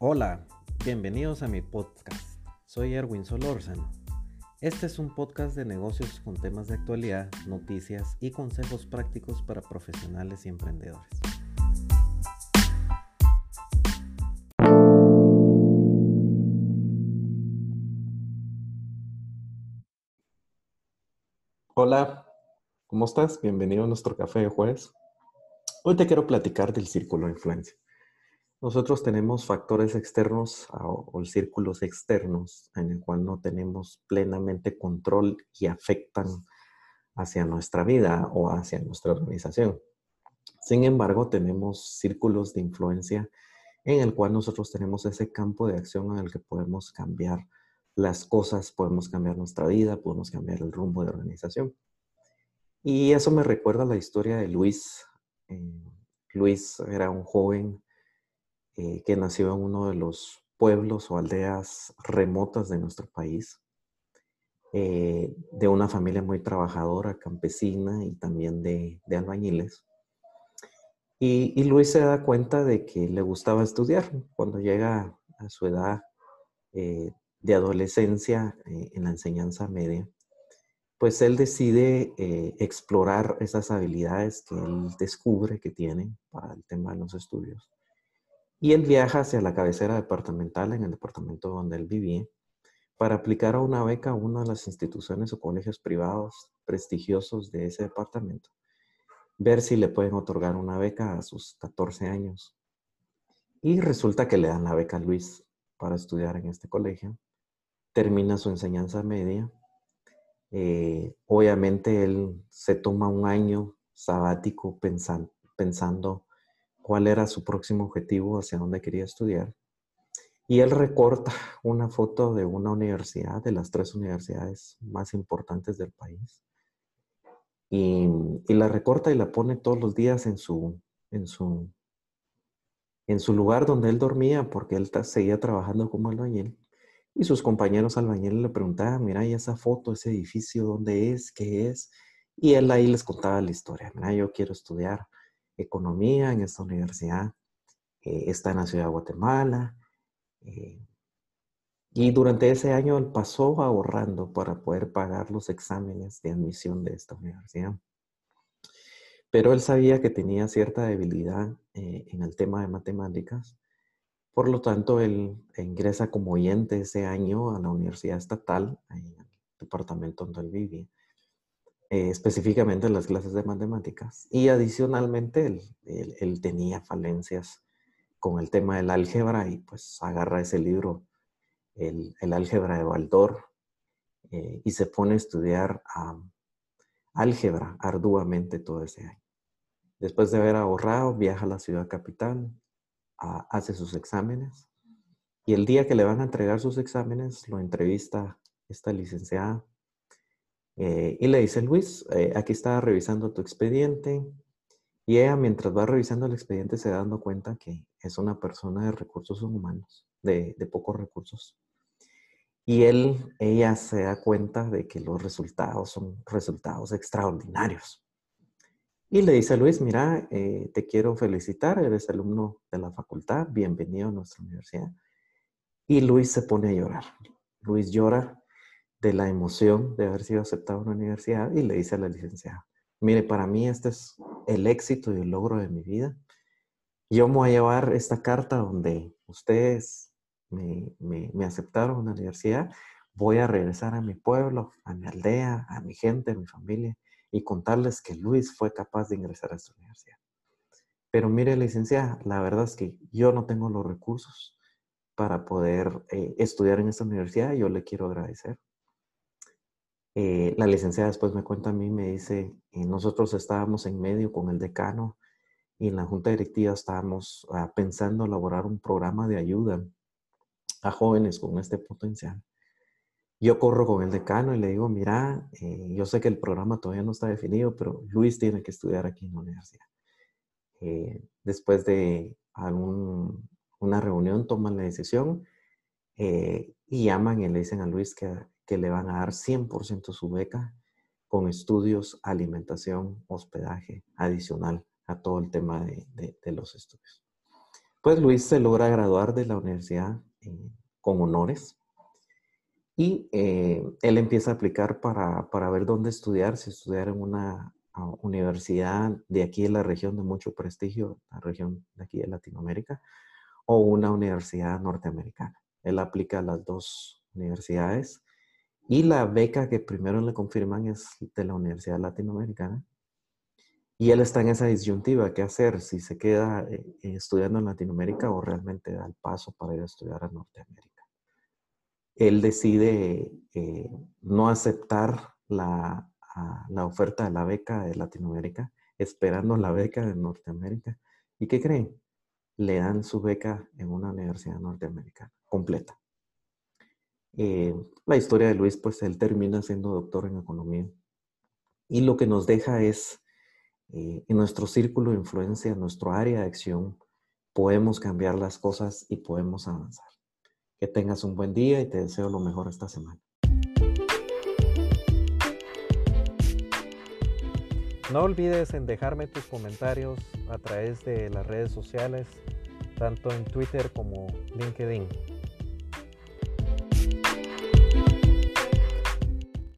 Hola, bienvenidos a mi podcast. Soy Erwin Solórzano. Este es un podcast de negocios con temas de actualidad, noticias y consejos prácticos para profesionales y emprendedores. Hola, ¿cómo estás? Bienvenido a nuestro café de jueves. Hoy te quiero platicar del círculo de influencia. Nosotros tenemos factores externos o círculos externos en el cual no tenemos plenamente control y afectan hacia nuestra vida o hacia nuestra organización. Sin embargo, tenemos círculos de influencia en el cual nosotros tenemos ese campo de acción en el que podemos cambiar las cosas, podemos cambiar nuestra vida, podemos cambiar el rumbo de organización. Y eso me recuerda la historia de Luis. Eh, Luis era un joven eh, que nació en uno de los pueblos o aldeas remotas de nuestro país, eh, de una familia muy trabajadora, campesina y también de, albañiles. Y, Luis se da cuenta de que le gustaba estudiar. Cuando llega a su edad eh, de adolescencia en la enseñanza media, pues él decide explorar esas habilidades que él descubre que tiene para el tema de los estudios y él viaja hacia la cabecera departamental en el departamento donde él vivía para aplicar a una beca a una de las instituciones o colegios privados prestigiosos de ese departamento, ver si le pueden otorgar una beca a sus 14 años. Y resulta que le dan la beca a Luis para estudiar en este colegio. Termina su enseñanza media. Eh, obviamente él se toma un año sabático pensando, pensando cuál era su próximo objetivo, hacia dónde quería estudiar. Y él recorta una foto de una universidad, de las tres universidades más importantes del país. Y, la recorta y la pone todos los días en su, en su, en su lugar donde él dormía, porque él seguía trabajando como albañil. Y sus compañeros albañiles le preguntaban, mira, ¿y esa foto, ese edificio, dónde es? ¿Qué es? Y él ahí les contaba la historia. Mira, yo quiero estudiar economía en esta universidad. Eh, está en la ciudad de Guatemala. Eh, y durante ese año él pasó ahorrando para poder pagar los exámenes de admisión de esta universidad. Pero él sabía que tenía cierta debilidad eh, en el tema de matemáticas. Por lo tanto, él ingresa como oyente ese año a la Universidad Estatal, en el departamento donde él vivía. Eh, específicamente en las clases de matemáticas. Y adicionalmente, él, él, tenía falencias con el tema del álgebra y pues agarra ese libro, el, el álgebra de Baldor, eh, y se pone a estudiar álgebra arduamente todo ese año. Después de haber ahorrado, viaja a la ciudad capital, hace sus exámenes y el día que le van a entregar sus exámenes, lo entrevista esta licenciada eh, y le dice, Luis, eh, aquí está revisando tu expediente. Y ella, mientras va revisando el expediente, se da dando cuenta que es una persona de recursos humanos, de, de pocos recursos. Y él, ella se da cuenta de que los resultados son resultados extraordinarios. Y le dice a Luis, mira, eh, te quiero felicitar, eres alumno de la facultad, bienvenido a nuestra universidad. Y Luis se pone a llorar. Luis llora de la emoción de haber sido aceptado en la universidad y le dice a la licenciada, mire, para mí este es el éxito y el logro de mi vida. Yo me voy a llevar esta carta donde ustedes me, me, aceptaron en la universidad, voy a regresar a mi pueblo, a mi aldea, a mi gente, a mi familia y contarles que Luis fue capaz de ingresar a esta universidad. Pero mire, licenciada, la verdad es que yo no tengo los recursos para poder eh, estudiar en esta universidad. Yo le quiero agradecer eh, la licenciada después me cuenta a mí, me dice, eh, nosotros estábamos en medio con el decano y en la junta directiva estábamos ah, pensando elaborar un programa de ayuda a jóvenes con este potencial. Yo corro con el decano y le digo, mira, eh, yo sé que el programa todavía no está definido, pero Luis tiene que estudiar aquí en la universidad. después de algún, una reunión toman la decisión y llaman y le dicen a Luis que que le van a dar 100% su beca con estudios, alimentación, hospedaje adicional a todo el tema de, los estudios. Pues Luis se logra graduar de la universidad eh, con honores y eh, él empieza a aplicar para, para, ver dónde estudiar, si estudiar en una universidad de aquí en la región de mucho prestigio, la región de aquí de Latinoamérica, o una universidad norteamericana. Él aplica a las dos universidades y la beca que primero le confirman es de la Universidad Latinoamericana. Y él está en esa disyuntiva, ¿qué hacer? Si se queda eh, estudiando en Latinoamérica o realmente da el paso para ir a estudiar a Norteamérica. Él decide eh, no aceptar la, la oferta de la beca de Latinoamérica, esperando la beca de Norteamérica. ¿Y qué creen? Le dan su beca en una universidad norteamericana, completa. Eh, la historia de Luis, pues él termina siendo doctor en economía. Y lo que nos deja es, eh, en nuestro círculo de influencia, en nuestro área de acción, podemos cambiar las cosas y podemos avanzar. Que tengas un buen día y te deseo lo mejor esta semana. No olvides en dejarme tus comentarios a través de las redes sociales, tanto en Twitter como LinkedIn.